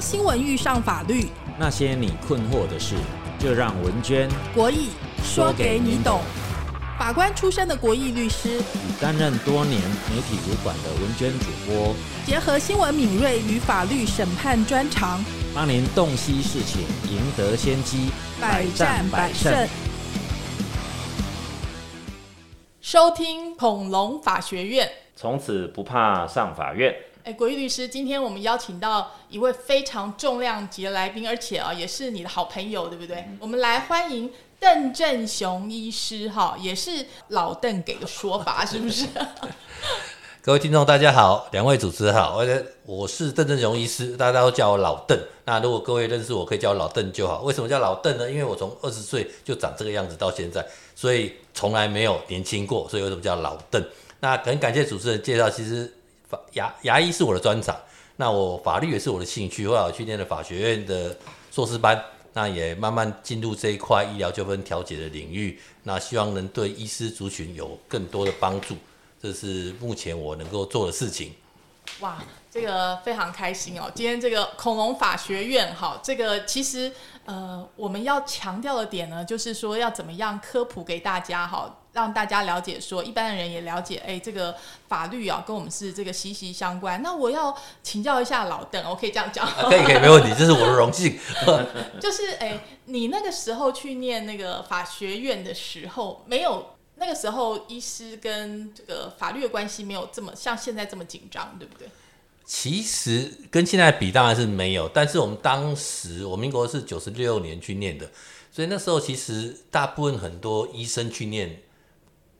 当新闻遇上法律，那些你困惑的事，就让文娟国义说给你懂。法官出身的国义律师，与担任多年媒体主管的文娟主播，结合新闻敏锐与法律审判专长，帮您洞悉事情，赢得先机，百战百胜。收听恐龙法学院，从此不怕上法院。哎，国义律师，今天我们邀请到一位非常重量级的来宾，而且啊，也是你的好朋友，对不对？我们来欢迎。邓振雄医师，哈，也是老邓给的说法，是不是？各位听众，大家好，两位主持人好，我我是邓振雄医师，大家都叫我老邓。那如果各位认识我，可以叫我老邓就好。为什么叫老邓呢？因为我从二十岁就长这个样子到现在，所以从来没有年轻过，所以为什么叫老邓？那很感谢主持人介绍，其实牙牙医是我的专长，那我法律也是我的兴趣，后来我去念了法学院的硕士班。那也慢慢进入这一块医疗纠纷调解的领域，那希望能对医师族群有更多的帮助，这是目前我能够做的事情。哇，这个非常开心哦！今天这个恐龙法学院，哈，这个其实呃，我们要强调的点呢，就是说要怎么样科普给大家，哈。让大家了解，说一般的人也了解，哎，这个法律啊，跟我们是这个息息相关。那我要请教一下老邓，我可以这样讲？可以，可以，没问题，这是我的荣幸。就是，哎，你那个时候去念那个法学院的时候，没有那个时候医师跟这个法律的关系没有这么像现在这么紧张，对不对？其实跟现在比当然是没有，但是我们当时，我民国是九十六年去念的，所以那时候其实大部分很多医生去念。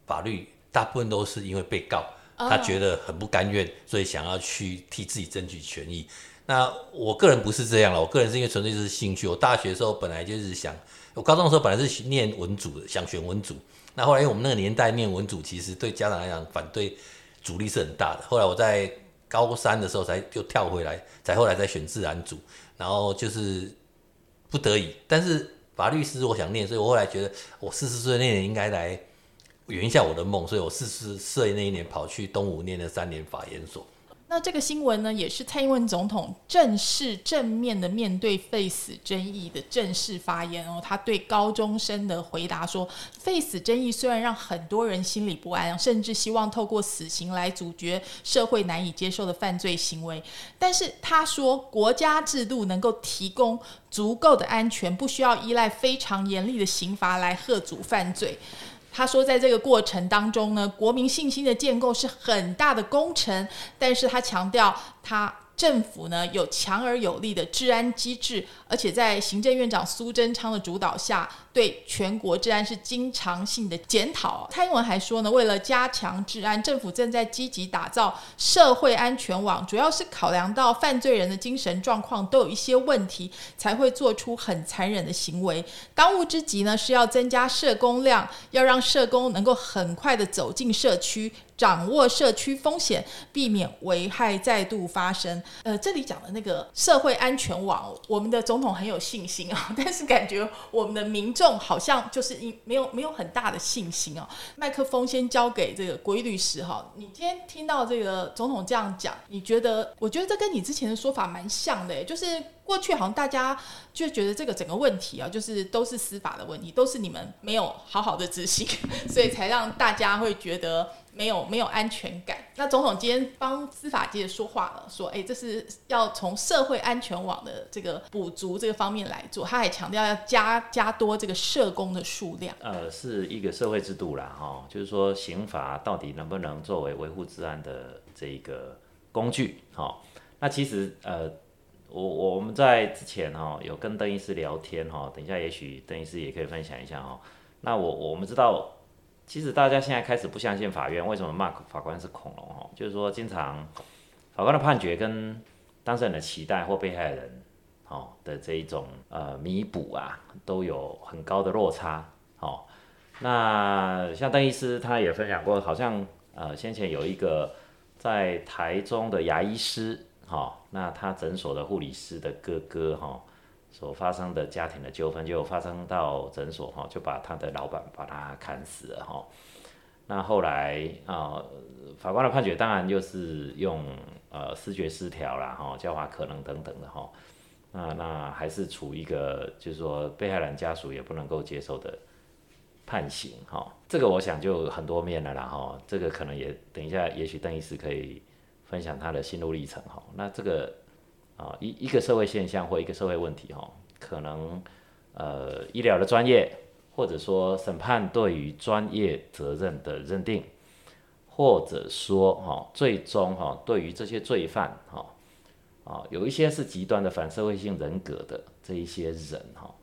法律大部分都是因为被告，他觉得很不甘愿，所以想要去替自己争取权益。那我个人不是这样了，我个人是因为纯粹就是兴趣。我大学的时候本来就是想，我高中的时候本来是念文组的，想选文组。那后来因为我们那个年代念文组，其实对家长来讲反对阻力是很大的。后来我在高三的时候才又跳回来，才后来再选自然组，然后就是不得已。但是法律师我想念，所以我后来觉得我四十岁那年应该来。圆一下我的梦，所以我四十岁那一年跑去东吴念了三年法研所。那这个新闻呢，也是蔡英文总统正式正面的面对废死争议的正式发言哦。他对高中生的回答说：“废死争议虽然让很多人心里不安，甚至希望透过死刑来阻绝社会难以接受的犯罪行为，但是他说国家制度能够提供足够的安全，不需要依赖非常严厉的刑罚来吓阻犯罪。”他说，在这个过程当中呢，国民信心的建构是很大的工程，但是他强调他。政府呢有强而有力的治安机制，而且在行政院长苏贞昌的主导下，对全国治安是经常性的检讨。蔡英文还说呢，为了加强治安，政府正在积极打造社会安全网，主要是考量到犯罪人的精神状况都有一些问题，才会做出很残忍的行为。当务之急呢是要增加社工量，要让社工能够很快的走进社区。掌握社区风险，避免危害再度发生。呃，这里讲的那个社会安全网，我们的总统很有信心啊，但是感觉我们的民众好像就是没有没有很大的信心啊。麦克风先交给这个国律师哈，你今天听到这个总统这样讲，你觉得？我觉得这跟你之前的说法蛮像的，就是。过去好像大家就觉得这个整个问题啊，就是都是司法的问题，都是你们没有好好的执行，所以才让大家会觉得没有没有安全感。那总统今天帮司法界说话了，说哎，这是要从社会安全网的这个补足这个方面来做。他还强调要加加多这个社工的数量。呃，是一个社会制度啦，哈，就是说刑罚到底能不能作为维护治安的这一个工具？哈，那其实呃。我我们在之前哈有跟邓医师聊天哈，等一下也许邓医师也可以分享一下哈。那我我们知道，其实大家现在开始不相信法院，为什么骂法官是恐龙哦？就是说，经常法官的判决跟当事人的期待或被害人哦的这一种呃弥补啊，都有很高的落差哦。那像邓医师他也分享过，好像呃先前有一个在台中的牙医师。好，那他诊所的护理师的哥哥哈，所发生的家庭的纠纷就发生到诊所哈，就把他的老板把他砍死了哈。那后来啊，法官的判决当然就是用呃视觉失调啦哈，教化可能等等的哈。那那还是处一个就是说被害人家属也不能够接受的判刑哈。这个我想就很多面了啦哈。这个可能也等一下，也许邓医师可以分享他的心路历程哈。那这个啊一一个社会现象或一个社会问题哈，可能呃医疗的专业或者说审判对于专业责任的认定。或者说，哈，最终哈，对于这些罪犯，哈，啊，有一些是极端的反社会性人格的这一些人，哈，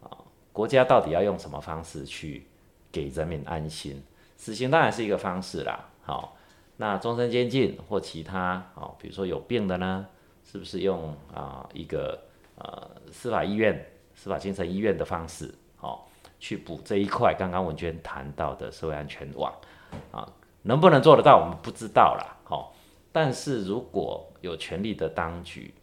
啊，国家到底要用什么方式去给人民安心？死刑当然是一个方式啦，好，那终身监禁或其他，哦，比如说有病的呢，是不是用啊一个呃司法医院、司法精神医院的方式，好，去补这一块？刚刚文娟谈到的社会安全网，啊。能不能做得到，我们不知道啦。好，但是如果有权力的当局，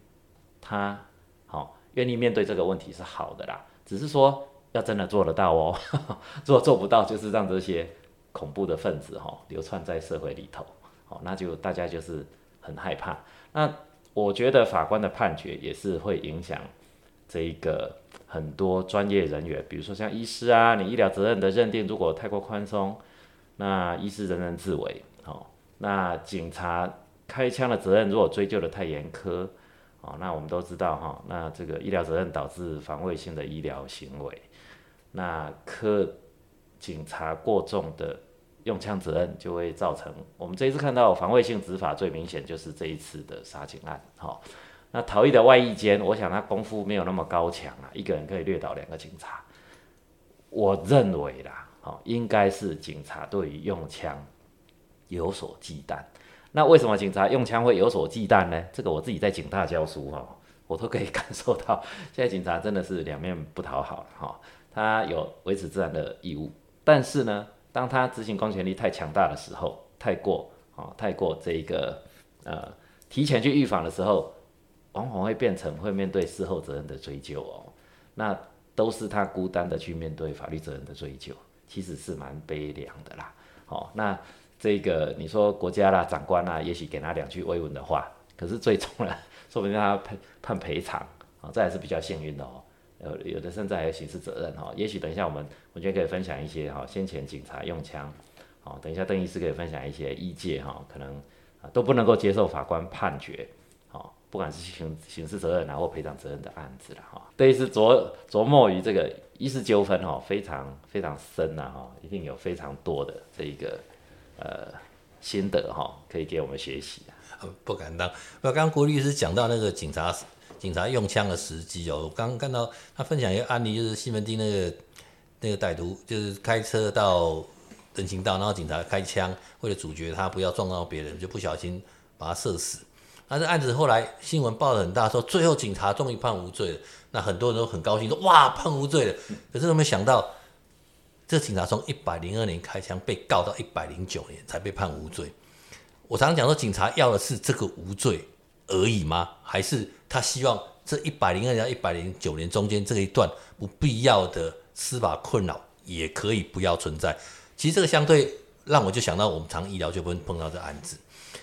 他好愿意面对这个问题是好的啦。只是说要真的做得到哦，如果做不到，就是让这些恐怖的分子哈流窜在社会里头，好，那就大家就是很害怕。那我觉得法官的判决也是会影响这一个很多专业人员，比如说像医师啊，你医疗责任的认定如果太过宽松。那医师人人自危，好，那警察开枪的责任如果追究的太严苛，哦，那我们都知道哈，那这个医疗责任导致防卫性的医疗行为，那科警察过重的用枪责任就会造成，我们这一次看到防卫性执法最明显就是这一次的杀警案，好，那逃逸的外衣间，我想他功夫没有那么高强啊，一个人可以掠倒两个警察，我认为啦。好，应该是警察对于用枪有所忌惮。那为什么警察用枪会有所忌惮呢？这个我自己在警大教书哈，我都可以 感受到，现在警察真的是两面不讨好哈。他有维持自然的义务，但是呢，当他执行公权力太强大的时候，太过啊，太过这一个呃提前去预防的时候，往往会变成会面对事后责任的追究哦。那都是他孤单的去面对法律责任的追究。其实是蛮悲凉的啦，好，那这个你说国家啦、长官啦，也许给他两句慰问的话，可是最终呢，说不定他判判赔偿，啊，这还是比较幸运的哦。呃，有的甚至还有刑事责任哈。也许等一下我们，我觉得可以分享一些哈，先前警察用枪，好，等一下邓医师可以分享一些意见哈，可能啊都不能够接受法官判决。好不管是刑刑事责任啊或赔偿责任的案子了哈，对于是琢琢磨于这个医事纠纷哈，非常非常深呐哈，一定有非常多的这一个呃心得哈，可以给我们学习啊。不敢当。那刚刚郭律师讲到那个警察警察用枪的时机哦，我刚看到他分享一个案例，就是西门町那个那个歹徒，就是开车到人行道，然后警察开枪，为了阻绝他不要撞到别人，就不小心把他射死。那这案子后来新闻报的很大，说最后警察终于判无罪了。那很多人都很高兴，说哇判无罪了。可是有没想到，这警察从一百零二年开枪被告到一百零九年才被判无罪？我常常讲说，警察要的是这个无罪而已吗？还是他希望这一百零二年、一百零九年中间这一段不必要的司法困扰也可以不要存在？其实这个相对让我就想到，我们常医疗纠纷碰到这案子。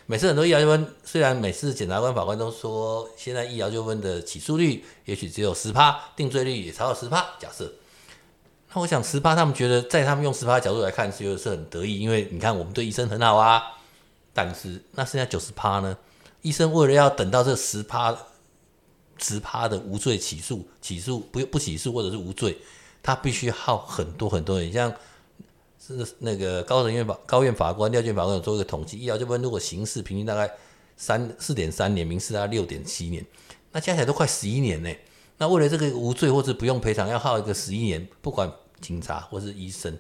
每次很多医疗纠纷，虽然每次检察官、法官都说现在医疗纠纷的起诉率也许只有十趴，定罪率也超过十趴。假设，那我想十趴，他们觉得在他们用十趴角度来看，是是很得意，因为你看我们对医生很好啊。但是那剩下九十趴呢？医生为了要等到这十趴、十趴的无罪起诉、起诉不不起诉或者是无罪，他必须耗很多很多人，像。是那个高等院法高院法官、廖卷法官有做一个统计，医疗纠纷如果刑事平均大概三四点三年，民事大概六点七年，那加起来都快十一年呢。那为了这个无罪或者不用赔偿，要耗一个十一年，不管警察或是医生，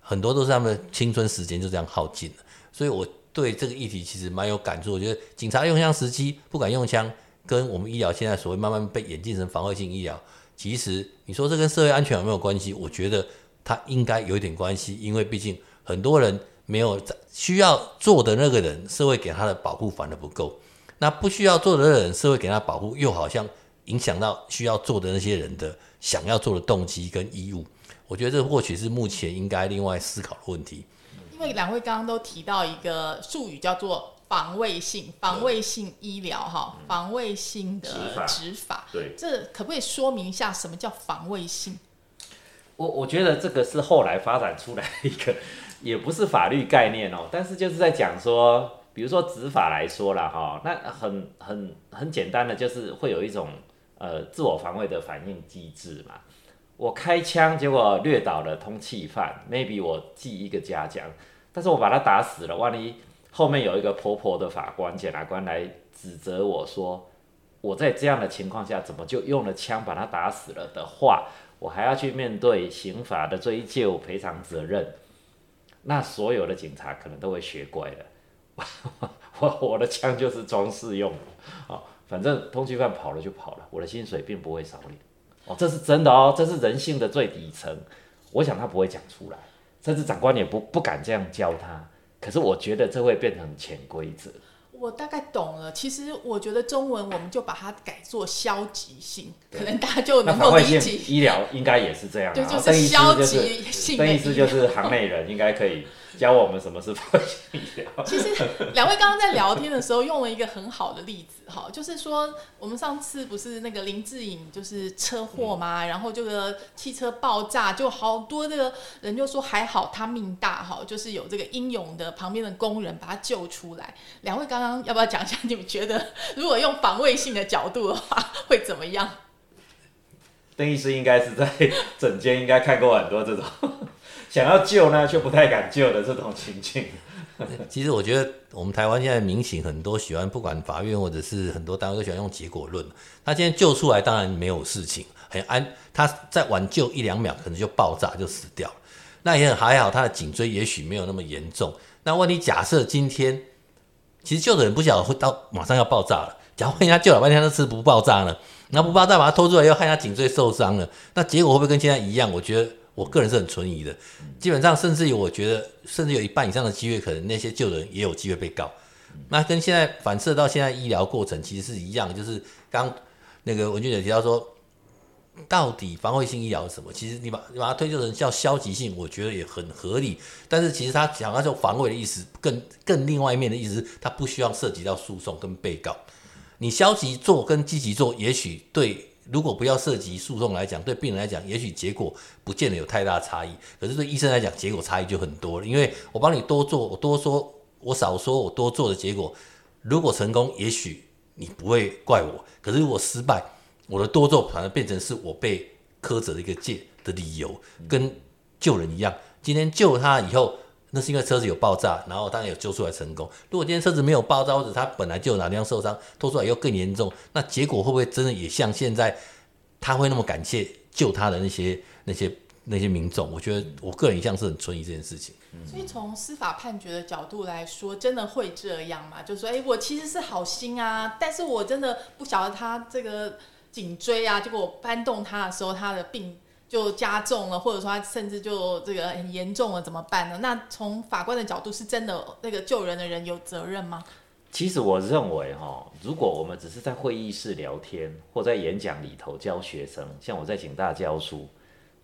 很多都是他们青春时间就这样耗尽了。所以我对这个议题其实蛮有感触。我觉得警察用枪时机不敢用枪，跟我们医疗现在所谓慢慢被演进成防卫性医疗，其实你说这跟社会安全有没有关系？我觉得。他应该有一点关系，因为毕竟很多人没有在需要做的那个人，社会给他的保护反而不够。那不需要做的人，社会给他保护，又好像影响到需要做的那些人的想要做的动机跟义务。我觉得这或许是目前应该另外思考的问题。因为两位刚刚都提到一个术语叫做防卫性、防卫性医疗哈，防卫性的执法。对，这可不可以说明一下什么叫防卫性？我我觉得这个是后来发展出来的一个，也不是法律概念哦，但是就是在讲说，比如说执法来说了哈，那很很很简单的，就是会有一种呃自我防卫的反应机制嘛。我开枪，结果掠倒了通缉犯，maybe 我记一个嘉奖，但是我把他打死了，万一后面有一个婆婆的法官、检察官来指责我说，我在这样的情况下怎么就用了枪把他打死了的话，我还要去面对刑法的追究赔偿责任，那所有的警察可能都会学乖了。我我的枪就是装饰用的，啊，反正通缉犯跑了就跑了，我的薪水并不会少领。哦，这是真的哦，这是人性的最底层。我想他不会讲出来，甚至长官也不不敢这样教他。可是我觉得这会变成潜规则。我大概懂了。其实我觉得中文我们就把它改做消极性，可能大家就能够理解。医疗应该也是这样。对，就是消极性的意思就是行内人应该可以。教我们什么是防卫医疗。其实两位刚刚在聊天的时候用了一个很好的例子哈，就是说我们上次不是那个林志颖就是车祸嘛，然后这个汽车爆炸，就好多这个人就说还好他命大哈，就是有这个英勇的旁边的工人把他救出来。两位刚刚要不要讲一下？你们觉得 如果用防卫性的角度的话会怎么样？邓医师应该是在 整间应该看过很多这种。想要救呢，却不太敢救的这种情境。其实我觉得，我们台湾现在民警很多喜欢，不管法院或者是很多单位都喜欢用结果论。他今天救出来，当然没有事情，很安。他再挽救一两秒，可能就爆炸就死掉了。那也很还好，他的颈椎也许没有那么严重。那问题假设今天，其实救的人不晓得会到马上要爆炸了。假如人家救了半天都是不爆炸呢？那不爆炸把他拖出来，又害他颈椎受伤了，那结果会不会跟现在一样？我觉得。我个人是很存疑的，基本上甚至有，我觉得甚至有一半以上的机会，可能那些救人也有机会被告。那跟现在反射到现在医疗过程其实是一样，就是刚那个文俊姐提到说，到底防卫性医疗是什么？其实你把你把它推就成叫消极性，我觉得也很合理。但是其实他讲到这种防卫的意思，更更另外一面的意思，他不需要涉及到诉讼跟被告。你消极做跟积极做，也许对。如果不要涉及诉讼来讲，对病人来讲，也许结果不见得有太大差异。可是对医生来讲，结果差异就很多了。因为我帮你多做，我多说，我少说，我多做的结果，如果成功，也许你不会怪我；可是如果失败，我的多做反而变成是我被苛责的一个借的理由，跟救人一样。今天救他以后。那是因为车子有爆炸，然后当然有救出来成功。如果今天车子没有爆炸，或者他本来就有哪地方受伤，拖出来又更严重，那结果会不会真的也像现在他会那么感谢救他的那些那些那些民众？我觉得我个人一向是很存疑这件事情。所以从司法判决的角度来说，真的会这样吗？就说，哎，我其实是好心啊，但是我真的不晓得他这个颈椎啊，结果我搬动他的时候，他的病。就加重了，或者说他甚至就这个很严重了，怎么办呢？那从法官的角度，是真的那个救人的人有责任吗？其实我认为哈，如果我们只是在会议室聊天，或在演讲里头教学生，像我在警大教书，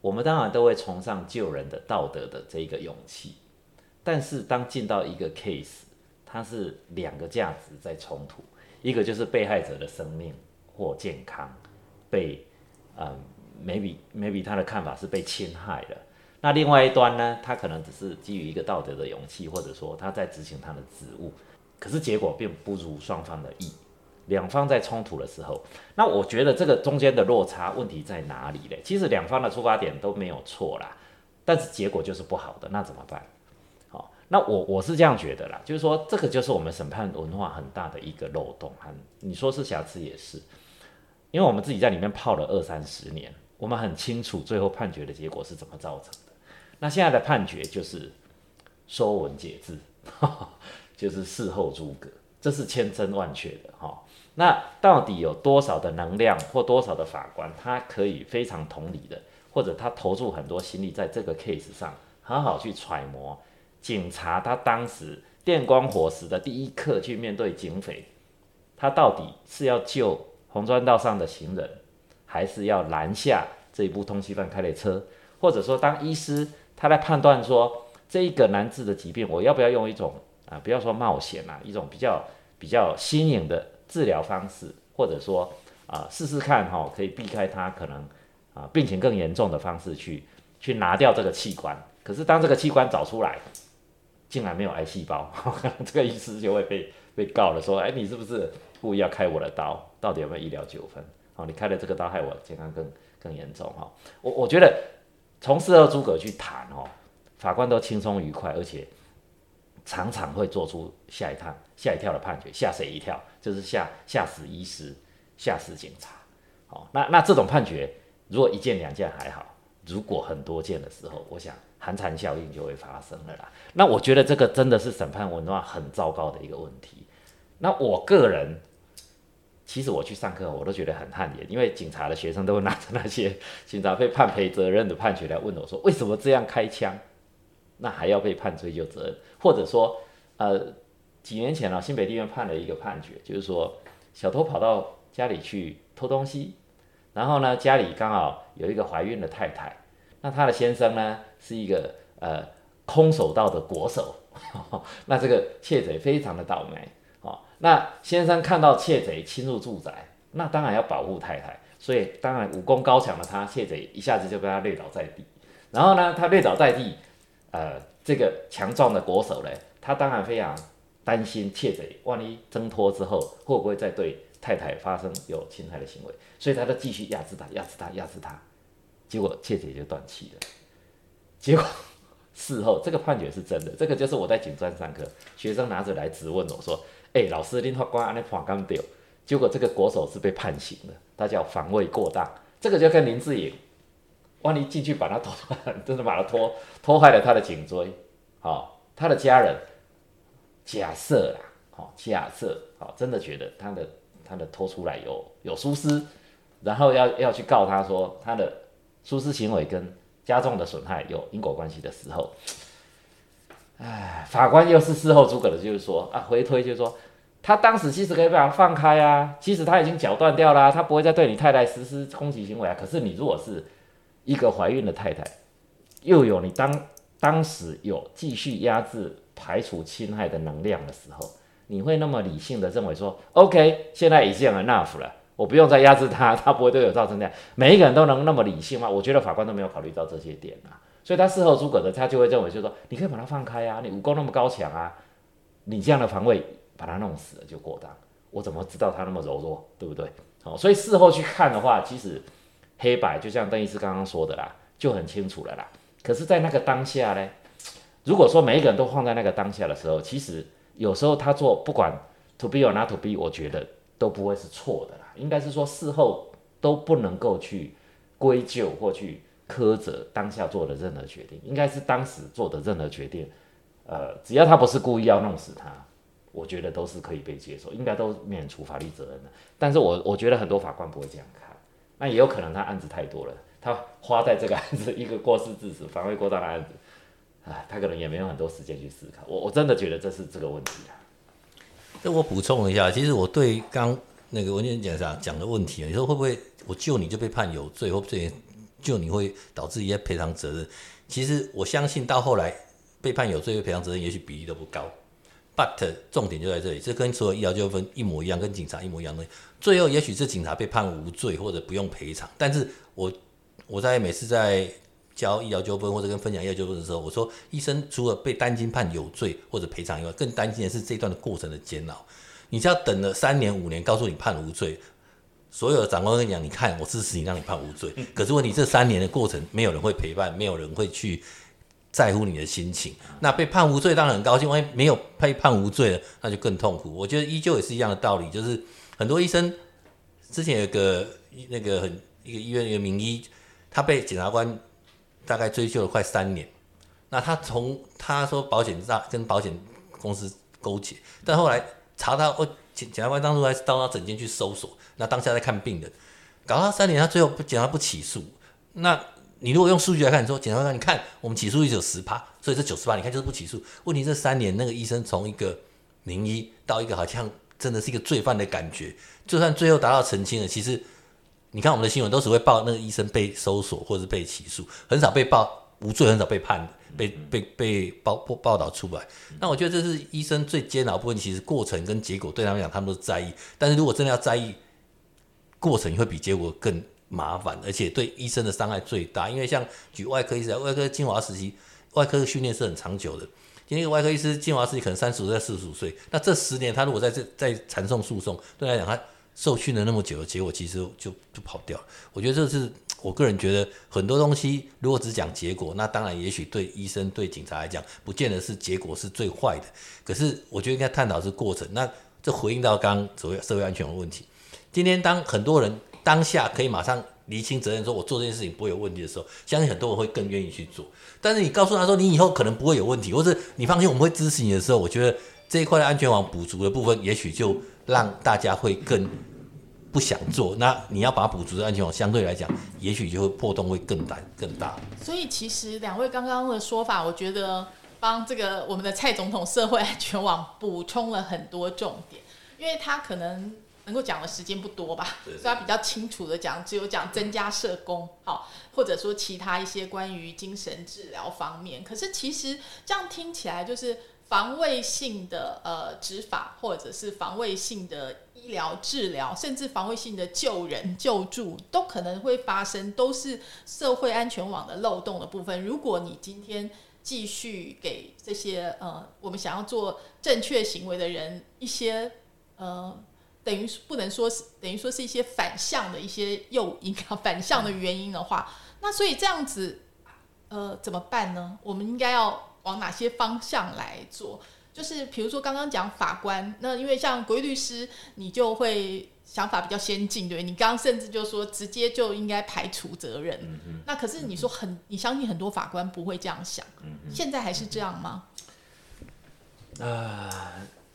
我们当然都会崇尚救人的道德的这一个勇气。但是当进到一个 case，它是两个价值在冲突，一个就是被害者的生命或健康被嗯。Maybe maybe 他的看法是被侵害了，那另外一端呢，他可能只是基于一个道德的勇气，或者说他在执行他的职务，可是结果并不如双方的意。两方在冲突的时候，那我觉得这个中间的落差问题在哪里嘞？其实两方的出发点都没有错啦，但是结果就是不好的，那怎么办？好，那我我是这样觉得啦，就是说这个就是我们审判文化很大的一个漏洞，很你说是瑕疵也是，因为我们自己在里面泡了二三十年。我们很清楚最后判决的结果是怎么造成的。那现在的判决就是说文解字，就是事后诸葛，这是千真万确的哈。那到底有多少的能量或多少的法官，他可以非常同理的，或者他投注很多心力在这个 case 上，好好去揣摩警察他当时电光火石的第一刻去面对警匪，他到底是要救红砖道上的行人？还是要拦下这一部通缉犯开的车，或者说，当医师他在判断说这一个难治的疾病，我要不要用一种啊，不要说冒险啦，一种比较比较新颖的治疗方式，或者说啊试试看哈，可以避开他可能啊病情更严重的方式去去拿掉这个器官。可是当这个器官找出来，竟然没有癌细胞，这个医师就会被被告了，说哎你是不是故意要开我的刀？到底有没有医疗纠纷？好，你开的这个刀害我健康更更严重哈。我我觉得从事后诸葛去谈哦，法官都轻松愉快，而且。常常会做出吓一跳、吓一跳的判决，吓谁一跳？就是吓吓死医师、吓死警察。好，那那这种判决，如果一件两件还好，如果很多件的时候，我想寒蝉效应就会发生了啦。那我觉得这个真的是审判文化很糟糕的一个问题。那我个人，其实我去上课，我都觉得很汗颜，因为警察的学生都会拿着那些 警察被判赔责任的判决来问我说，为什么这样开枪？那还要被判追究责任，或者说，呃，几年前啊，新北地院判了一个判决，就是说，小偷跑到家里去偷东西，然后呢，家里刚好有一个怀孕的太太，那他的先生呢是一个呃空手道的国手，那这个窃贼非常的倒霉。那先生看到窃贼侵入住宅，那当然要保护太太，所以当然武功高强的他，窃贼一下子就被他累倒在地，然后呢，他累倒在地。呃，这个强壮的国手呢，他当然非常担心窃贼，万一挣脱之后，会不会再对太太发生有侵害的行为？所以他就继续压制他，压制他，压制他，结果窃贼就断气了。结果事后这个判决是真的，这个就是我在警专上课，学生拿着来质问我说：“哎，老师，你法官安尼判刚掉？”结果这个国手是被判刑的，他叫防卫过当，这个就跟林志颖。万一进去把他拖，真的把他拖拖坏了他的颈椎，好，他的家人假设啦，好，假设好，真的觉得他的他的拖出来有有疏失，然后要要去告他说他的疏失行为跟加重的损害有因果关系的时候，哎，法官又是事后诸葛的，就是说啊，回推就是说他当时其实可以把他放开啊，其实他已经绞断掉了，他不会再对你太太实施攻击行为啊，可是你如果是一个怀孕的太太，又有你当当时有继续压制、排除侵害的能量的时候，你会那么理性的认为说，OK，现在已经 enough 了，我不用再压制他，他不会对我造成那样。每一个人都能那么理性吗？我觉得法官都没有考虑到这些点啊，所以他事后诸葛的，他就会认为就是说，你可以把他放开啊，你武功那么高强啊，你这样的防卫把他弄死了就过当，我怎么知道他那么柔弱，对不对？好，所以事后去看的话，其实。黑白就像邓医师刚刚说的啦，就很清楚了啦。可是，在那个当下呢，如果说每一个人都放在那个当下的时候，其实有时候他做不管 to be or not to be，我觉得都不会是错的啦。应该是说事后都不能够去归咎或去苛责当下做的任何决定，应该是当时做的任何决定，呃，只要他不是故意要弄死他，我觉得都是可以被接受，应该都免除法律责任的。但是我我觉得很多法官不会这样看。那也有可能他案子太多了，他花在这个案子一个过失致死、防卫过当的案子，啊，他可能也没有很多时间去思考。我我真的觉得这是这个问题啊。那我补充一下，其实我对刚那个文件检察讲的问题，你说会不会我救你就被判有罪，或者救你会导致一些赔偿责任？其实我相信到后来被判有罪赔偿责任，也许比例都不高。But 重点就在这里，这跟所有医疗纠纷一模一样，跟警察一模一样的。最后也许是警察被判无罪或者不用赔偿，但是我我在每次在教医疗纠纷或者跟分享医疗纠纷的时候，我说医生除了被担心判有罪或者赔偿以外，更担心的是这段的过程的煎熬。你只要等了三年五年，告诉你判无罪，所有的长官跟你讲，你看我支持你，让你判无罪。可是问题这三年的过程，没有人会陪伴，没有人会去。在乎你的心情，那被判无罪当然很高兴，万一没有被判无罪了，那就更痛苦。我觉得依旧也是一样的道理，就是很多医生之前有个那个很一个医院一个名医，他被检察官大概追究了快三年，那他从他说保险诈跟保险公司勾结，但后来查到哦检检察官当初还是到他诊间去搜索，那当下在看病人，搞到三年，他最后不检察不起诉，那。你如果用数据来看，你说检察官，你看我们起诉率只有十趴，所以这九十八，你看就是不起诉。问题这三年，那个医生从一个名医到一个好像真的是一个罪犯的感觉，就算最后达到澄清了，其实你看我们的新闻都只会报那个医生被搜索或者是被起诉，很少被报无罪，很少被判被被被报报报道出来。那我觉得这是医生最煎熬部分，其实过程跟结果对他们讲，他们都在意。但是如果真的要在意，过程会比结果更麻烦，而且对医生的伤害最大。因为像举外科医生，外科精华时期，外科训练是很长久的。今天一个外科医师精华时期可能三十五岁、四十五岁，那这十年他如果在这在缠讼诉讼，对来讲他受训了那么久，结果其实就就跑掉了。我觉得这是我个人觉得很多东西，如果只讲结果，那当然也许对医生、对警察来讲，不见得是结果是最坏的。可是我觉得应该探讨是过程。那这回应到刚刚所谓社会安全的问题。今天当很多人当下可以马上厘清责任，说我做这件事情不会有问题的时候，相信很多人会更愿意去做。但是你告诉他说你以后可能不会有问题，或者你放心我们会支持你的时候，我觉得这一块的安全网补足的部分，也许就让大家会更不想做。那你要把它补足的安全网，相对来讲，也许就会破洞会更大更大。所以其实两位刚刚的说法，我觉得帮这个我们的蔡总统社会安全网补充了很多重点，因为他可能。能够讲的时间不多吧，所以他比较清楚的讲，只有讲增加社工，好，或者说其他一些关于精神治疗方面。可是其实这样听起来，就是防卫性的呃执法，或者是防卫性的医疗治疗，甚至防卫性的救人救助，都可能会发生，都是社会安全网的漏洞的部分。如果你今天继续给这些呃我们想要做正确行为的人一些呃。等于不能说是等于说是一些反向的一些诱因啊，反向的原因的话，那所以这样子，呃，怎么办呢？我们应该要往哪些方向来做？就是比如说刚刚讲法官，那因为像国律师，你就会想法比较先进，对你刚刚甚至就说直接就应该排除责任。那可是你说很，你相信很多法官不会这样想。现在还是这样吗？啊。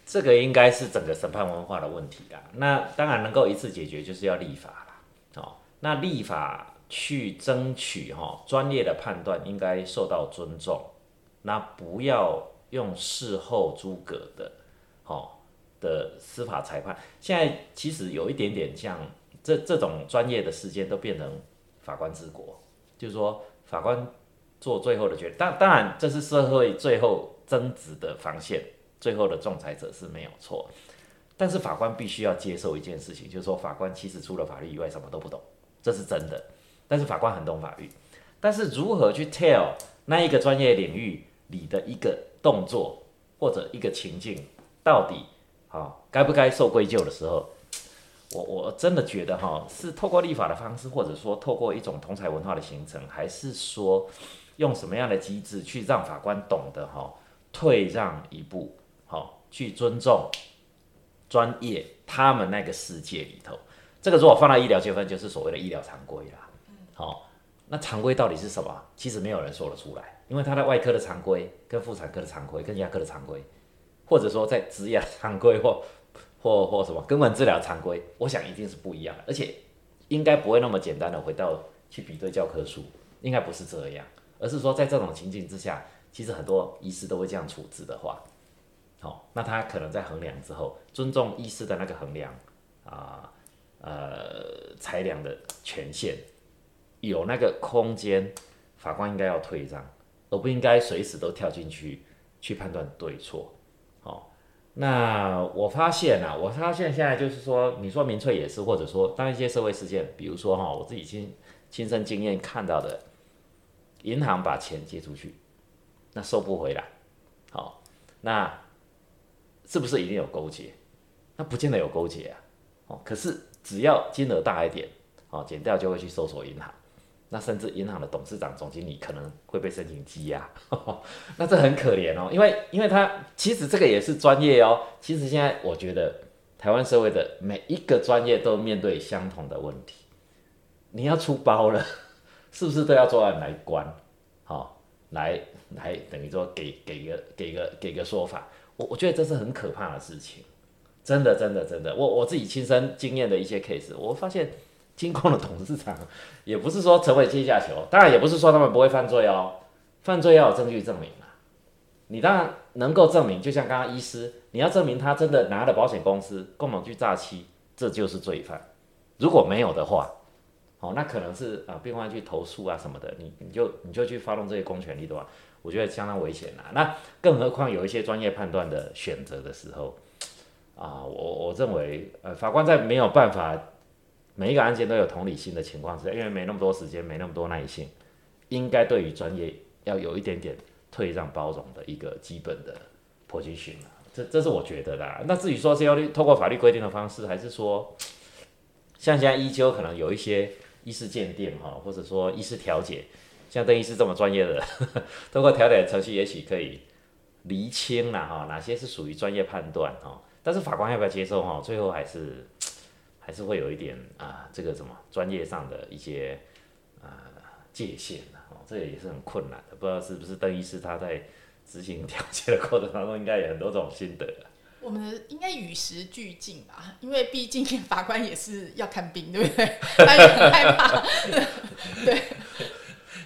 这个应该是整个审判文化的问题啦。那当然能够一次解决，就是要立法啦。哦，那立法去争取哈专业的判断应该受到尊重，那不要用事后诸葛的，哦的司法裁判。现在其实有一点点像这这种专业的事件都变成法官治国，就是说法官做最后的决定。当当然这是社会最后争执的防线。最后的仲裁者是没有错，但是法官必须要接受一件事情，就是说法官其实除了法律以外什么都不懂，这是真的。但是法官很懂法律，但是如何去 tell 那一个专业领域里的一个动作或者一个情境，到底好该不该受归咎的时候，我我真的觉得哈，是透过立法的方式，或者说透过一种同才文化的形成，还是说用什么样的机制去让法官懂得哈退让一步。好，去尊重专业，他们那个世界里头，这个如果放到医疗纠纷，就是所谓的医疗常规啦。好，那常规到底是什么？其实没有人说得出来，因为他的外科的常规、跟妇产科的常规、跟牙科的常规，或者说在植牙常规或或或什么根本治疗常规，我想一定是不一样的，而且应该不会那么简单的回到去比对教科书，应该不是这样，而是说在这种情境之下，其实很多医师都会这样处置的话。好，那他可能在衡量之后，尊重医师的那个衡量啊，呃，裁量的权限，有那个空间，法官应该要退让，而不应该随时都跳进去去判断对错。好，那我发现啊，我发现现在就是说，你说民粹也是，或者说当一些社会事件，比如说哈，我自己亲亲身经验看到的，银行把钱借出去，那收不回来，好，那。是不是一定有勾结？那不见得有勾结啊。哦，可是只要金额大一点，哦，减掉就会去搜索银行。那甚至银行的董事长、总经理可能会被申请羁押。那这很可怜哦，因为因为他其实这个也是专业哦。其实现在我觉得台湾社会的每一个专业都面对相同的问题。你要出包了，是不是都要作案来关？好，来来等于说给给个给个给个说法。我我觉得这是很可怕的事情，真的真的真的，我我自己亲身经验的一些 case，我发现金控的董事长也不是说成为阶下囚，当然也不是说他们不会犯罪哦，犯罪要有证据证明嘛，你当然能够证明，就像刚刚医师，你要证明他真的拿了保险公司共同去诈欺，这就是罪犯，如果没有的话，哦，那可能是啊病患去投诉啊什么的，你你就你就去发动这些公权力的话，我觉得相当危险啦。那更何况有一些专业判断的选择的时候，啊，我我认为，呃，法官在没有办法每一个案件都有同理心的情况之下，因为没那么多时间，没那么多耐性，应该对于专业要有一点点退让包容的一个基本的 position 啊，这这是我觉得的。那至于说是要透过法律规定的方式，还是说像现在依旧可能有一些医师鉴定哈，或者说医师调解。像邓医师这么专业的，通过调解程序，也许可以厘清了哈，哪些是属于专业判断哈。但是法官要不要接受哈？最后还是 还是会有一点啊，这个什么专业上的一些啊界限哦，这也是很困难的。不知道是不是邓医师他在执行调解的过程当中，应该有很多种心得。我们应该与时俱进吧，因为毕竟法官也是要看病，对不对？他也很害怕，对。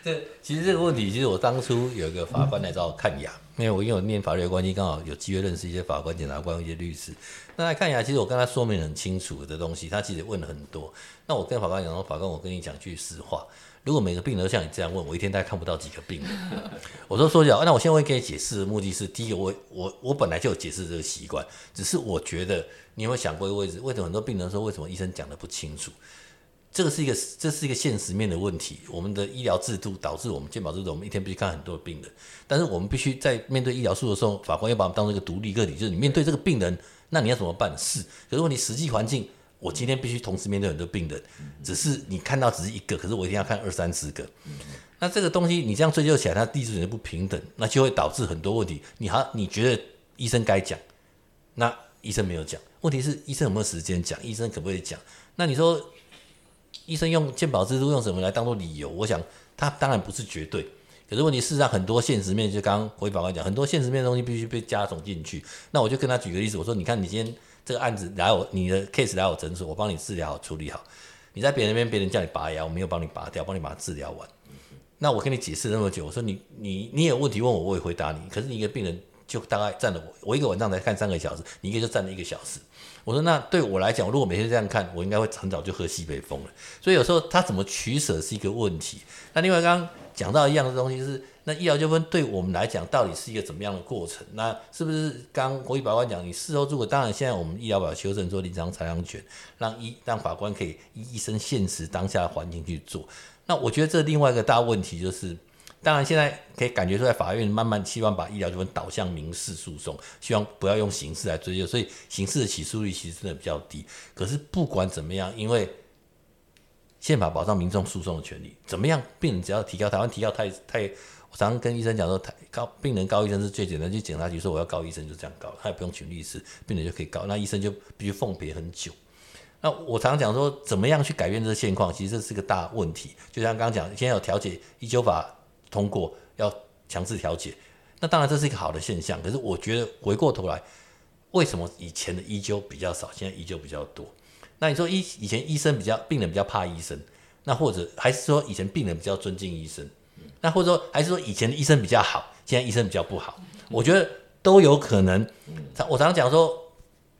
这其实这个问题，其实我当初有一个法官来找我看牙，因为我因为我念法律的关系，刚好有机会认识一些法官、检察官、一些律师。那来看牙，其实我跟他说明很清楚的东西，他其实问了很多。那我跟法官讲说，法官，我跟你讲句实话，如果每个病人像你这样问，我一天大概看不到几个病人。我说说起来，那我现在会给你解释的目的是，第一个，我我我本来就有解释这个习惯，只是我觉得你有没有想过一个位置，为什么很多病人说为什么医生讲的不清楚？这个是一个，这是一个现实面的问题。我们的医疗制度导致我们健保制度，我们一天必须看很多病人。但是我们必须在面对医疗术的时候，法官要把我们当成一个独立个体，就是你面对这个病人，那你要怎么办？是，可是问题实际环境，我今天必须同时面对很多病人，只是你看到只是一个，可是我一定要看二三十个。那这个东西你这样追究起来，它地质人不平等，那就会导致很多问题。你好你觉得医生该讲，那医生没有讲。问题是医生有没有时间讲？医生可不可以讲？那你说？医生用健保制度用什么来当做理由？我想他当然不是绝对，可是问题事实上很多现实面，就刚刚回法官讲，很多现实面的东西必须被加总进去。那我就跟他举个例子，我说：你看你今天这个案子来我你的 case 来我诊所，我帮你治疗处理好。你在别人那边，别人叫你拔牙，我没有帮你拔掉，帮你把它治疗完。那我跟你解释那么久，我说你你你有问题问我，我也回答你。可是你一个病人就大概占了我我一个晚上才看三个小时，你一个就占了一个小时。我说那对我来讲，如果每天这样看，我应该会很早就喝西北风了。所以有时候他怎么取舍是一个问题。那另外刚刚讲到一样的东西是，那医疗纠纷对我们来讲到底是一个怎么样的过程？那是不是刚国医法官讲，你事后如果当然现在我们医疗保修正做临床裁量权，让医让法官可以依医生现实当下的环境去做。那我觉得这另外一个大问题就是。当然，现在可以感觉出来，法院慢慢希望把医疗纠纷导向民事诉讼，希望不要用刑事来追究，所以刑事的起诉率其实真的比较低。可是不管怎么样，因为宪法保障民众诉讼的权利，怎么样，病人只要提高，台湾提高太太，我常常跟医生讲说，太高病人告医生是最简单，去警察局说我要告医生就这样告，他也不用请律师，病人就可以告，那医生就必须奉陪很久。那我常常讲说，怎么样去改变这个现况，其实这是个大问题。就像刚刚讲，现在有调解医纠法。通过要强制调解，那当然这是一个好的现象。可是我觉得回过头来，为什么以前的医纠比较少，现在医纠比较多？那你说医以前医生比较病人比较怕医生，那或者还是说以前病人比较尊敬医生？那或者说还是说以前的医生比较好，现在医生比较不好？我觉得都有可能。我常常讲说，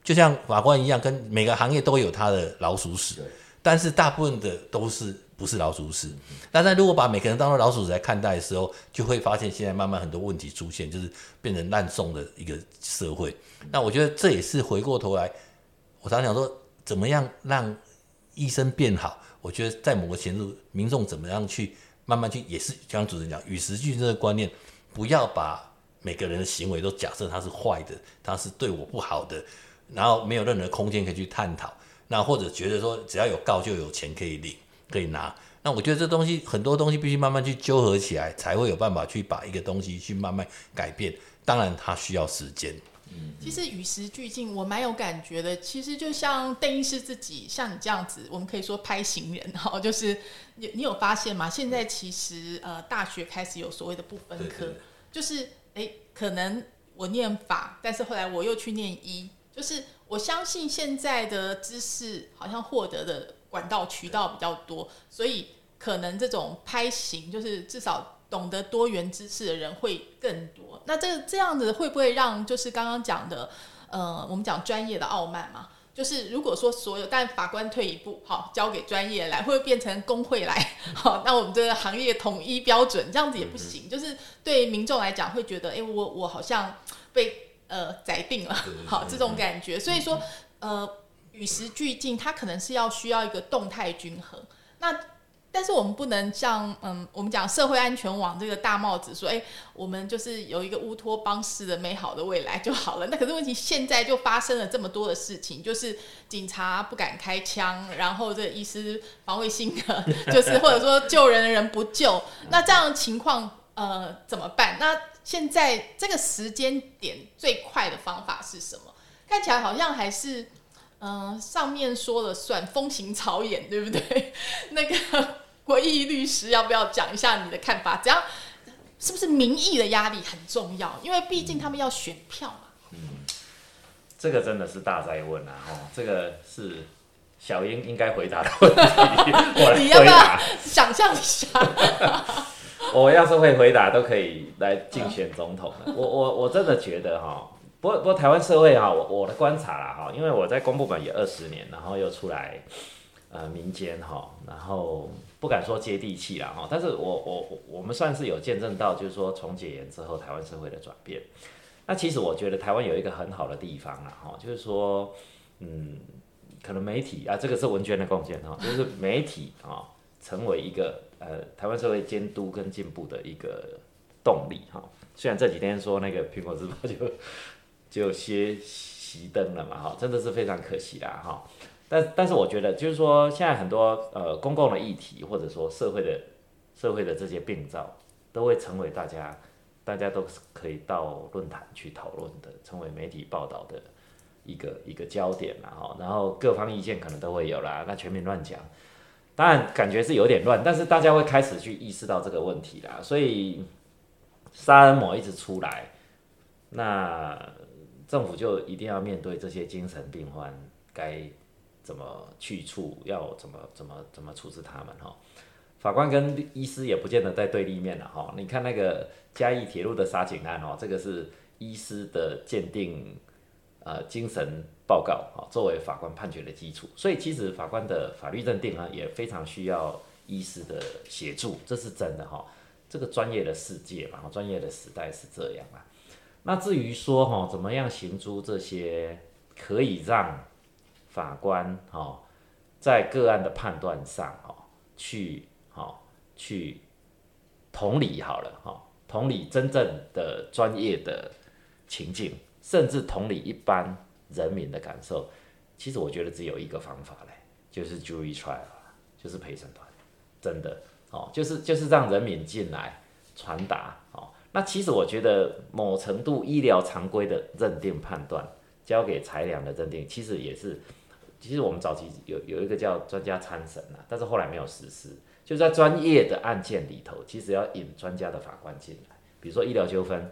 就像法官一样，跟每个行业都有他的老鼠屎，但是大部分的都是。不是老鼠屎，但如果把每个人当做老鼠屎来看待的时候，就会发现现在慢慢很多问题出现，就是变成烂送的一个社会。那我觉得这也是回过头来，我常常讲说，怎么样让医生变好？我觉得在某个前度，民众怎么样去慢慢去，也是像主持人讲与时俱进的观念，不要把每个人的行为都假设他是坏的，他是对我不好的，然后没有任何空间可以去探讨，那或者觉得说只要有告就有钱可以领。可以拿，那我觉得这东西很多东西必须慢慢去纠合起来，才会有办法去把一个东西去慢慢改变。当然，它需要时间。嗯，其实与时俱进，我蛮有感觉的。其实就像邓医师自己，像你这样子，我们可以说拍行人哈，就是你你有发现吗？现在其实呃，大学开始有所谓的不分科，就是哎，可能我念法，但是后来我又去念医，就是我相信现在的知识好像获得的。管道渠道比较多，所以可能这种拍型就是至少懂得多元知识的人会更多。那这这样子会不会让就是刚刚讲的，呃，我们讲专业的傲慢嘛？就是如果说所有，但法官退一步，好，交给专业来，会变成工会来，好，那我们这个行业统一标准，这样子也不行。就是对民众来讲，会觉得，哎，我我好像被呃宰定了，好，这种感觉。所以说，呃，与时俱进，它可能是要需要一个动态均衡。那但是我们不能像嗯，我们讲社会安全网这个大帽子说，哎，我们就是有一个乌托邦式的美好的未来就好了。那可是问题现在就发生了这么多的事情，就是警察不敢开枪，然后这医师防卫性的，就是或者说救人的人不救，那这样情况呃怎么办？那现在这个时间点最快的方法是什么？看起来好像还是嗯上面说了算，风行草野，对不对？那个。国义律师，要不要讲一下你的看法？只要是不是民意的压力很重要？因为毕竟他们要选票嘛。嗯，这个真的是大灾问啊！哦，这个是小英应该回答的问题。我你要不要想象一下？我要是会回答，都可以来竞选总统了。我我我真的觉得哈，不过不过台湾社会哈，我我的观察啦哈，因为我在公部门也二十年，然后又出来呃民间哈，然后。不敢说接地气啦哈，但是我我我们算是有见证到，就是说从解严之后台湾社会的转变。那其实我觉得台湾有一个很好的地方啦哈，就是说，嗯，可能媒体啊，这个是文娟的贡献哈，就是媒体啊，成为一个呃台湾社会监督跟进步的一个动力哈。虽然这几天说那个苹果日报就就歇熄灯了嘛哈，真的是非常可惜啦哈。但但是我觉得，就是说，现在很多呃公共的议题，或者说社会的社会的这些病灶，都会成为大家大家都是可以到论坛去讨论的，成为媒体报道的一个一个焦点啦哈。然后各方意见可能都会有啦，那全民乱讲，当然感觉是有点乱，但是大家会开始去意识到这个问题啦。所以杀人魔一直出来，那政府就一定要面对这些精神病患该。怎么去处？要怎么怎么怎么处置他们？哈，法官跟医师也不见得在对立面了。哈，你看那个嘉义铁路的杀警案，哦，这个是医师的鉴定，呃，精神报告，哈，作为法官判决的基础。所以其实法官的法律认定呢，也非常需要医师的协助，这是真的。哈，这个专业的世界嘛，专业的时代是这样啊。那至于说，哈，怎么样行出这些可以让法官哈，在个案的判断上哈，去哈去同理好了哈，同理真正的专业的情境，甚至同理一般人民的感受，其实我觉得只有一个方法嘞，就是 jury trial，就是陪审团，真的哦，就是就是让人民进来传达哦。那其实我觉得某程度医疗常规的认定判断，交给裁量的认定，其实也是。其实我们早期有有一个叫专家参审啊，但是后来没有实施。就在专业的案件里头，其实要引专家的法官进来。比如说医疗纠纷，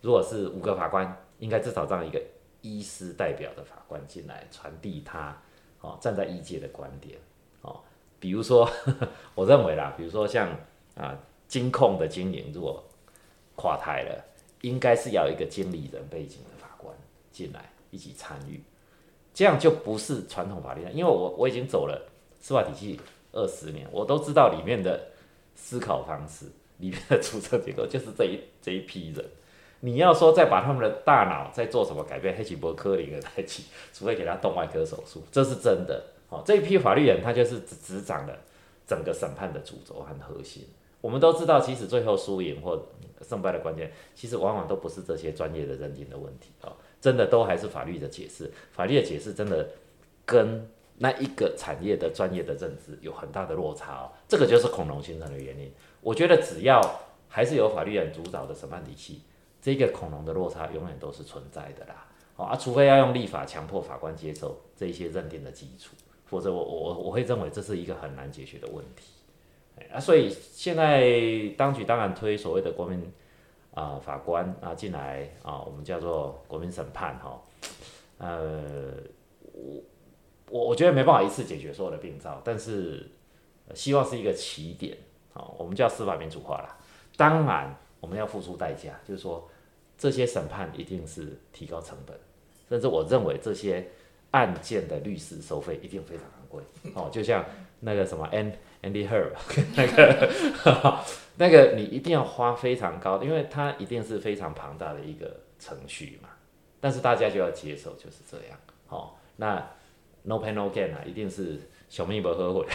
如果是五个法官，应该至少让一个医师代表的法官进来，传递他哦站在医界的观点哦。比如说，我认为啦，比如说像啊金控的经营如果垮台了，应该是要一个经理人背景的法官进来一起参与。这样就不是传统法律，因为我我已经走了司法体系二十年，我都知道里面的思考方式，里面的组成结构就是这一 这一批人。你要说再把他们的大脑再做什么改变，黑起伯科林的代起，除非给他动外科手术，这是真的。好，这一批法律人他就是执掌了整个审判的主轴和核心。我们都知道，其实最后输赢或胜败的关键，其实往往都不是这些专业的认定的问题啊。真的都还是法律的解释，法律的解释真的跟那一个产业的专业的认知有很大的落差哦，这个就是恐龙形成的原因。我觉得只要还是有法律人主导的审判体系，这个恐龙的落差永远都是存在的啦。哦啊，除非要用立法强迫法官接受这些认定的基础，否则我我我会认为这是一个很难解决的问题。啊，所以现在当局当然推所谓的国民。啊，法官啊进来啊，我们叫做国民审判哈，呃，我我我觉得没办法一次解决所有的病灶，但是希望是一个起点啊，我们叫司法民主化啦。当然我们要付出代价，就是说这些审判一定是提高成本，甚至我认为这些案件的律师收费一定非常昂贵哦，就像那个什么 N Andy Herb 那个那个你一定要花非常高，因为它一定是非常庞大的一个程序嘛。但是大家就要接受就是这样，哦，那 no pain no gain 啊，一定是小命不后悔。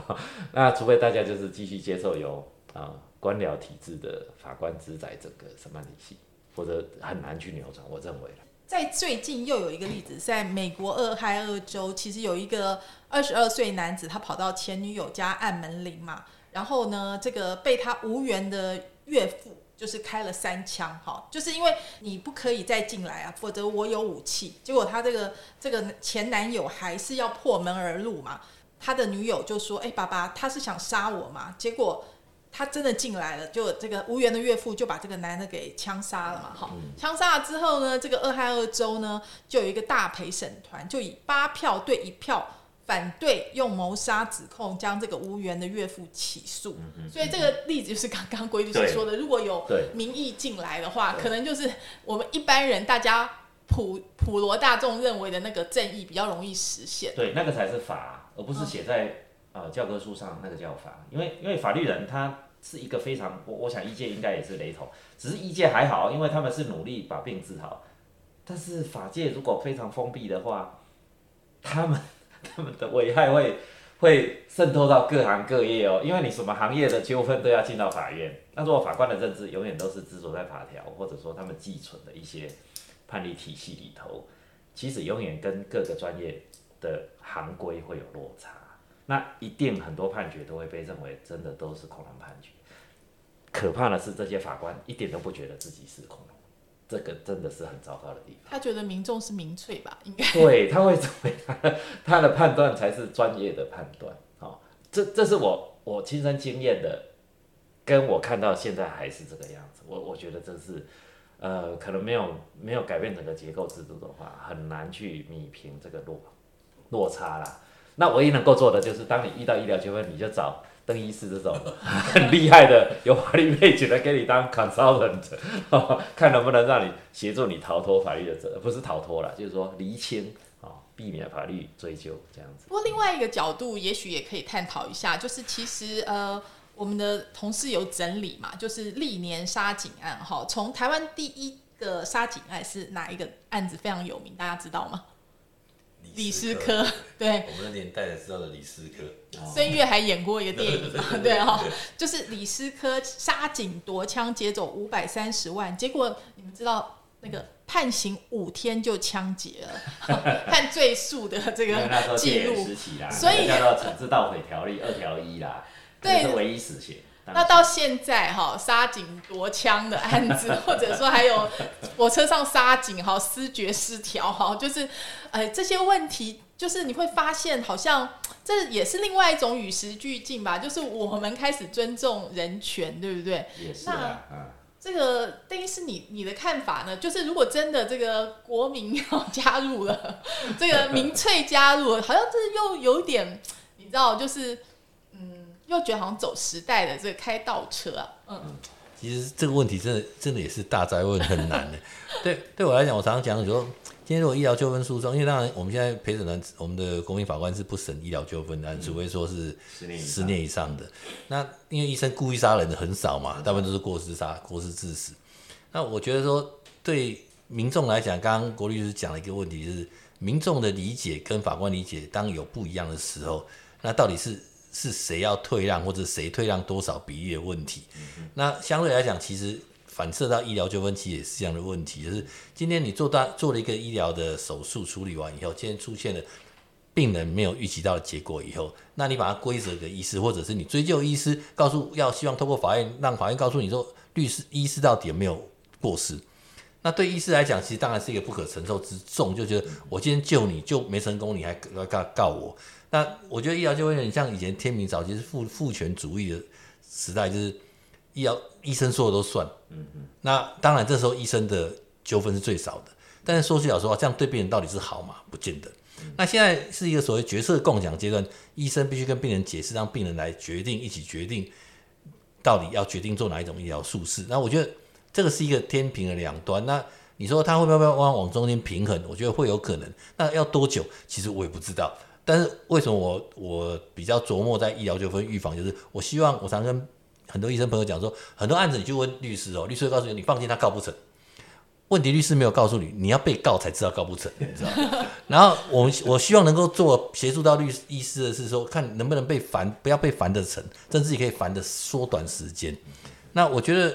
那除非大家就是继续接受由啊官僚体制的法官主宰整个审判体系，否则很难去扭转。我认为。在最近又有一个例子，在美国俄亥俄州，其实有一个二十二岁男子，他跑到前女友家按门铃嘛，然后呢，这个被他无缘的岳父。就是开了三枪，哈，就是因为你不可以再进来啊，否则我有武器。结果他这个这个前男友还是要破门而入嘛，他的女友就说：“哎，爸爸，他是想杀我嘛？”结果他真的进来了，就这个无缘的岳父就把这个男的给枪杀了嘛，哈，枪杀了之后呢，这个俄亥俄州呢就有一个大陪审团，就以八票对一票。反对用谋杀指控将这个无缘的岳父起诉，所以这个例子就是刚刚规律师说的，如果有民意进来的话，可能就是我们一般人大家普普罗大众认为的那个正义比较容易实现。对，那个才是法，而不是写在呃教科书上那个叫法。因为因为法律人他是一个非常，我我想医界应该也是雷同，只是医界还好，因为他们是努力把病治好。但是法界如果非常封闭的话，他们。他们的危害会会渗透到各行各业哦，因为你什么行业的纠纷都要进到法院。那如果法官的认知永远都是执着在法条，或者说他们寄存的一些判例体系里头，其实永远跟各个专业的行规会有落差。那一定很多判决都会被认为真的都是恐龙判决。可怕的是，这些法官一点都不觉得自己是恐龙。这个真的是很糟糕的地方。他觉得民众是民粹吧？应该对，他会认为他他的判断才是专业的判断。好，这这是我我亲身经验的，跟我看到现在还是这个样子。我我觉得这是呃，可能没有没有改变整个结构制度的话，很难去弥平这个落落差啦。那唯一能够做的就是，当你遇到医疗纠纷，你就找。邓医师这种 很厉害的，有法律背景的，给你当 consultant，看能不能让你协助你逃脱法律的责，不是逃脱了，就是说厘清啊，避免法律追究这样子。不过另外一个角度，也许也可以探讨一下，就是其实呃，我们的同事有整理嘛，就是历年杀警案哈，从台湾第一个杀警案是哪一个案子非常有名，大家知道吗？李斯科，对，我们的年代才知道的李斯科。孙越还演过一个电影嘛，对哈，就是李斯科杀警夺枪劫走五百三十万，结果你们知道那个判刑五天就枪劫了，判罪数的这个记录，所以叫做惩治盗匪条例二条一啦，对，是唯一死刑。那到现在哈，杀警夺枪的案子，或者说还有火车上杀警哈，失觉失调哈，就是，呃，这些问题，就是你会发现，好像这也是另外一种与时俱进吧，就是我们开始尊重人权，对不对？也是啊。这个等于是你你的看法呢？就是如果真的这个国民要 加入了，这个民粹加入了，好像这又有点，你知道，就是。又觉得好像走时代的这个开倒车啊，嗯，其实这个问题真的真的也是大灾问，很难的。对，对我来讲，我常常讲说，今天如果医疗纠纷诉讼，因为当然我们现在陪审团，我们的公民法官是不审医疗纠纷的，除非说是十年以上的。那因为医生故意杀人的很少嘛，大部分都是过失杀、过失致死。那我觉得说，对民众来讲，刚刚国律师讲了一个问题，就是民众的理解跟法官理解当有不一样的时候，那到底是？是谁要退让，或者谁退让多少比例的问题？那相对来讲，其实反射到医疗纠纷，其实也是这样的问题。就是今天你做大做了一个医疗的手术处理完以后，今天出现了病人没有预期到的结果以后，那你把它归责给医师，或者是你追究医师，告诉要希望通过法院让法院告诉你说，律师医师到底有没有过失？那对医师来讲，其实当然是一个不可承受之重，就觉得我今天救你就没成功，你还要告告我。那我觉得医疗就会有点像以前天明早期是父父权主义的时代，就是医疗医生说的都算。嗯嗯。那当然这时候医生的纠纷是最少的，但是说句老实话，这样对病人到底是好吗？不见得。那现在是一个所谓角色共享阶段，医生必须跟病人解释，让病人来决定，一起决定到底要决定做哪一种医疗术式。那我觉得这个是一个天平的两端。那你说他会不会往往中间平衡？我觉得会有可能。那要多久？其实我也不知道。但是为什么我我比较琢磨在医疗纠纷预防？就是我希望我常跟很多医生朋友讲说，很多案子你就问律师哦，律师会告诉你，你放心，他告不成。问题律师没有告诉你，你要被告才知道告不成，你知道？然后我我希望能够做协助到律师医师的是说，看能不能被烦，不要被烦得成，甚至也可以烦的缩短时间。那我觉得，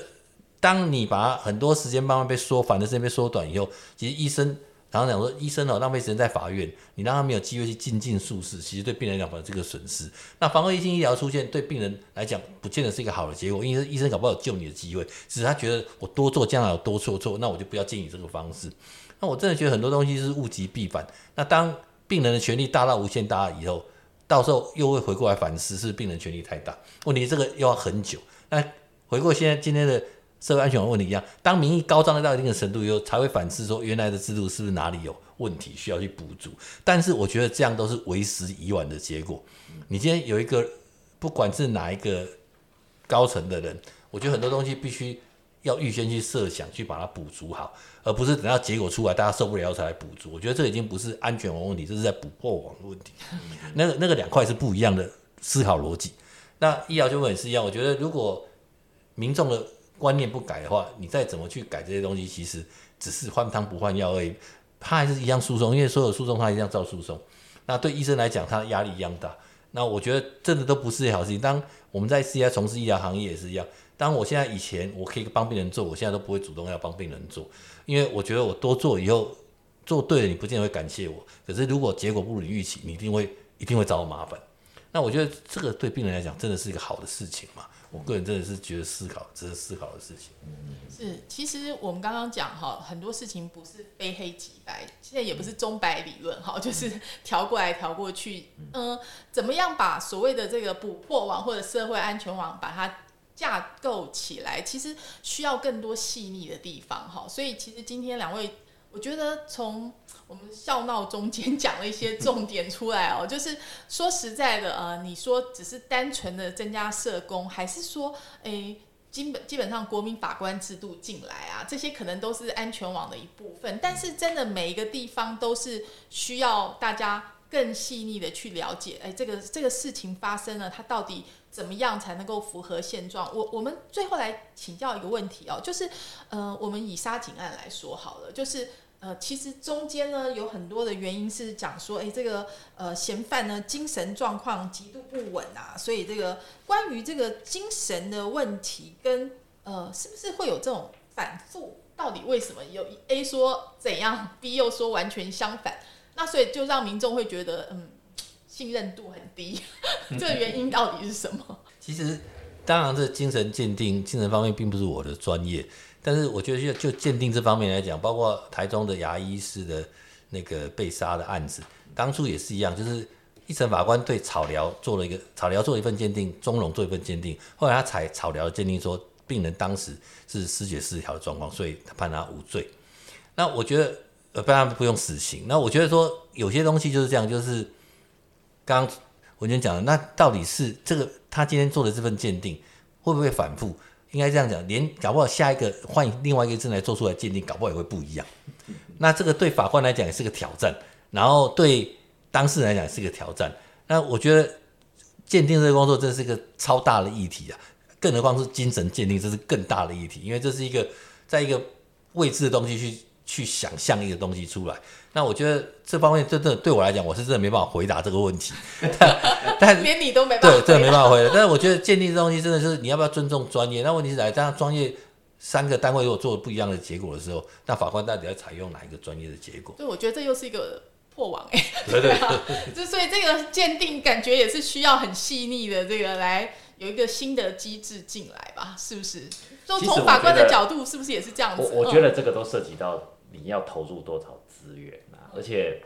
当你把很多时间慢慢被缩烦的时间被缩短以后，其实医生。然后讲说，医生哦浪费时间在法院，你让他没有机会去进进术士，其实对病人来讲，这个损失。那防恶性医疗出现，对病人来讲，不见得是一个好的结果，因为医生搞不好有救你的机会，只是他觉得我多做将来有多错错，那我就不要建议这个方式。那我真的觉得很多东西是物极必反。那当病人的权利大到无限大以后，到时候又会回过来反思，是病人权利太大。问题这个又要很久。那回过现在今天的。社会安全网问题一样，当民意高涨到一定的程度以后，才会反思说原来的制度是不是哪里有问题，需要去补足。但是我觉得这样都是为时已晚的结果。你今天有一个，不管是哪一个高层的人，我觉得很多东西必须要预先去设想，去把它补足好，而不是等到结果出来大家受不了才来补足。我觉得这已经不是安全网问题，这是在补破网的问题。那个那个两块是不一样的思考逻辑。那医疗纠纷也是一样，我觉得如果民众的观念不改的话，你再怎么去改这些东西，其实只是换汤不换药而已。他还是一样诉讼，因为所有诉讼他一样照诉讼。那对医生来讲，他的压力一样大。那我觉得真的都不是好事情。当我们在 C I 从事医疗行业也是一样。当我现在以前我可以帮病人做，我现在都不会主动要帮病人做，因为我觉得我多做以后做对了，你不见得会感谢我。可是如果结果不如预期，你一定会一定会找我麻烦。那我觉得这个对病人来讲，真的是一个好的事情嘛？我个人真的是觉得思考，值得思考的事情。是，其实我们刚刚讲哈，很多事情不是非黑即白，现在也不是中白理论哈，就是调过来调过去。嗯，怎么样把所谓的这个捕破网或者社会安全网把它架构起来，其实需要更多细腻的地方哈。所以其实今天两位，我觉得从我们笑闹中间讲了一些重点出来哦，就是说实在的，呃，你说只是单纯的增加社工，还是说，诶，基本基本上国民法官制度进来啊，这些可能都是安全网的一部分。但是真的每一个地方都是需要大家更细腻的去了解，哎，这个这个事情发生了，它到底怎么样才能够符合现状？我我们最后来请教一个问题哦，就是，呃，我们以杀警案来说好了，就是。呃，其实中间呢有很多的原因是讲说，哎，这个呃嫌犯呢精神状况极度不稳啊，所以这个关于这个精神的问题跟呃是不是会有这种反复？到底为什么有 A 说怎样，B 又说完全相反？那所以就让民众会觉得嗯信任度很低，这个原因到底是什么？其实当然，这精神鉴定、精神方面并不是我的专业。但是我觉得，就就鉴定这方面来讲，包括台中的牙医师的那个被杀的案子，当初也是一样，就是一审法官对草疗做了一个草疗做一份鉴定，中龙做一份鉴定，后来他采草疗的鉴定说病人当时是失血失调的状况，所以他判他无罪。那我觉得呃，不然不用死刑。那我觉得说有些东西就是这样，就是刚刚文娟讲的，那到底是这个他今天做的这份鉴定会不会反复？应该这样讲，连搞不好下一个换另外一个证来做出来鉴定，搞不好也会不一样。那这个对法官来讲也是个挑战，然后对当事人来讲是个挑战。那我觉得鉴定这个工作真是一个超大的议题啊，更何况是精神鉴定，这是更大的议题，因为这是一个在一个未知的东西去。去想象一个东西出来，那我觉得这方面真的对我来讲，我是真的没办法回答这个问题。但连你都没办法，对，真的没办法回答。但是我觉得鉴定这东西真的是你要不要尊重专业？那问题是来，这样专业三个单位如果做不一样的结果的时候，那法官到底要采用哪一个专业的结果？对，我觉得这又是一个破网 哎。对对，就所以这个鉴定感觉也是需要很细腻的这个来有一个新的机制进来吧？是不是？就从法官的角度，是不是也是这样子？我我觉得这个都涉及到。你要投入多少资源啊？而且，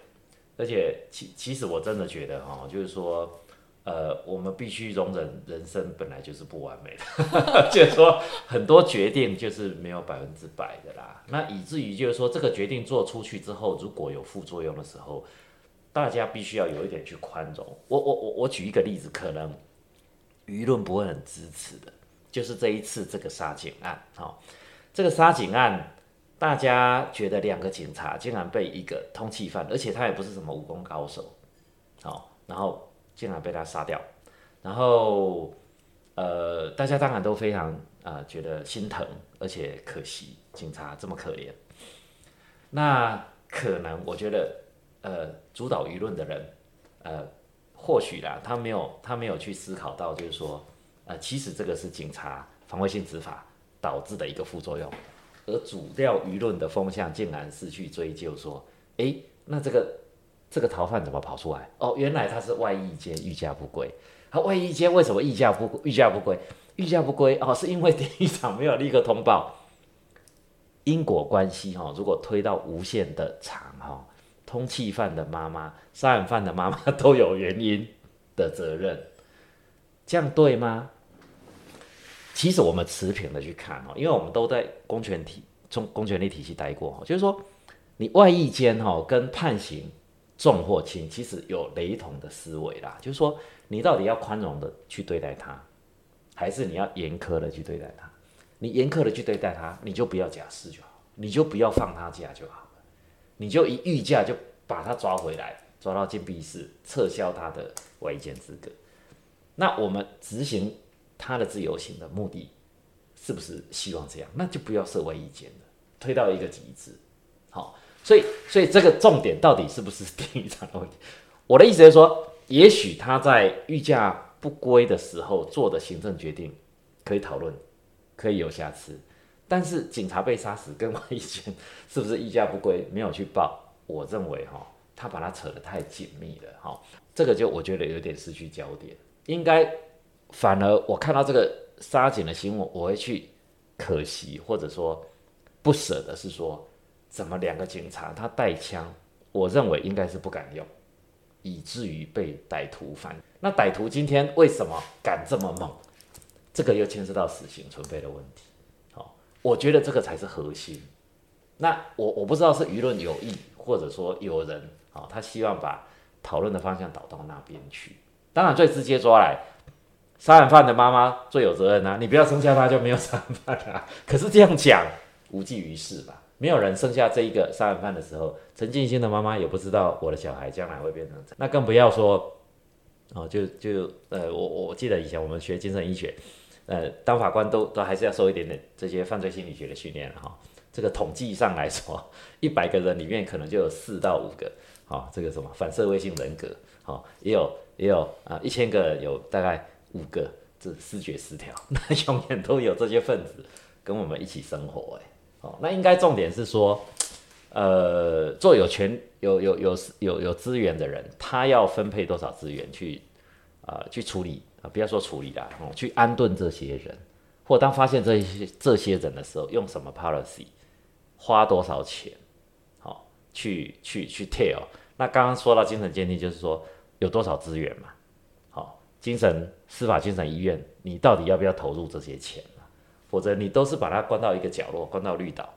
而且，其其实我真的觉得哈，就是说，呃，我们必须容忍人生本来就是不完美的，就是说很多决定就是没有百分之百的啦。那以至于就是说，这个决定做出去之后，如果有副作用的时候，大家必须要有一点去宽容。我我我我举一个例子，可能舆论不会很支持的，就是这一次这个杀警案，哈，这个杀警案。大家觉得两个警察竟然被一个通缉犯，而且他也不是什么武功高手，好，然后竟然被他杀掉，然后呃，大家当然都非常呃觉得心疼，而且可惜警察这么可怜。那可能我觉得呃主导舆论的人呃或许啦，他没有他没有去思考到，就是说呃其实这个是警察防卫性执法导致的一个副作用。而主调舆论的风向竟然是去追究说，诶，那这个这个逃犯怎么跑出来？哦，原来他是外役间御驾不归。他外役间为什么御驾不御驾不归？御驾不归哦，是因为典狱长没有立刻通报。因果关系哈，如果推到无限的长哈，通缉犯的妈妈、杀人犯的妈妈 都有原因的责任，这样对吗？其实我们持平的去看哈，因为我们都在公权体中公权力体系待过哈，就是说你外役间哈跟判刑重或轻，其实有雷同的思维啦。就是说你到底要宽容的去对待他，还是你要严苛的去对待他？你严苛的去对待他，你就不要假释就好，你就不要放他假就好了，你就一御驾就把他抓回来，抓到禁闭室，撤销他的外役间资格。那我们执行。他的自由行的目的是不是希望这样？那就不要设为意见了，推到一个极致。好，所以所以这个重点到底是不是典狱长的问题？我的意思是说，也许他在御驾不归的时候做的行政决定可以讨论，可以有瑕疵，但是警察被杀死跟外意见是不是御驾不归没有去报？我认为哈，他把它扯得太紧密了。哈，这个就我觉得有点失去焦点，应该。反而我看到这个杀警的新闻，我会去可惜或者说不舍的是说，怎么两个警察他带枪，我认为应该是不敢用，以至于被歹徒反。那歹徒今天为什么敢这么猛？这个又牵涉到死刑存废的问题。好，我觉得这个才是核心。那我我不知道是舆论有意，或者说有人啊，他希望把讨论的方向导到那边去。当然最直接抓来。杀人犯的妈妈最有责任啊！你不要生下他就没有杀人犯啊。可是这样讲无济于事吧？没有人生下这一个杀人犯的时候，陈静心的妈妈也不知道我的小孩将来会变成这样。那更不要说哦，就就呃，我我记得以前我们学精神医学，呃，当法官都都还是要受一点点这些犯罪心理学的训练哈。这个统计上来说，一百个人里面可能就有四到五个，好，这个什么反社会性人格，好，也有也有啊，一千个有大概。五个，这视觉失调，那永远都有这些分子跟我们一起生活，哎，哦，那应该重点是说，呃，做有权有有有有有资源的人，他要分配多少资源去啊去处理啊，不要说处理啦，哦，去安顿这些人，或当发现这些这些人的时候，用什么 policy，花多少钱，好，去去去 tell。那刚刚说到精神鉴定，就是说有多少资源嘛。精神司法精神医院，你到底要不要投入这些钱啊否则你都是把他关到一个角落，关到绿岛，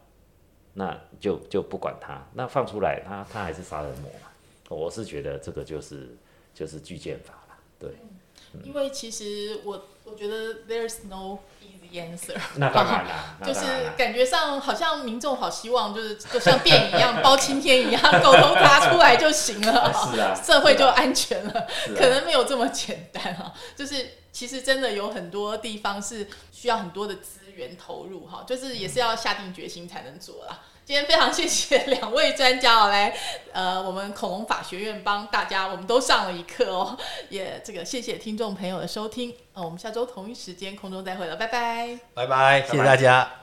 那就就不管他，那放出来，他他还是杀人魔嘛？我是觉得这个就是就是巨剑法了，对。因为其实我我觉得 there's no answer，那当然啦，就是感觉上好像民众好希望就是就像电影一样包青天一样狗头砸出来就行了，是啊，社会就安全了，可能没有这么简单啊，就是其实真的有很多地方是需要很多的资源投入哈，就是也是要下定决心才能做啦。今天非常谢谢两位专家哦，来，呃，我们恐龙法学院帮大家，我们都上了一课哦，也这个谢谢听众朋友的收听，呃，我们下周同一时间空中再会了，拜拜，拜拜，谢谢大家。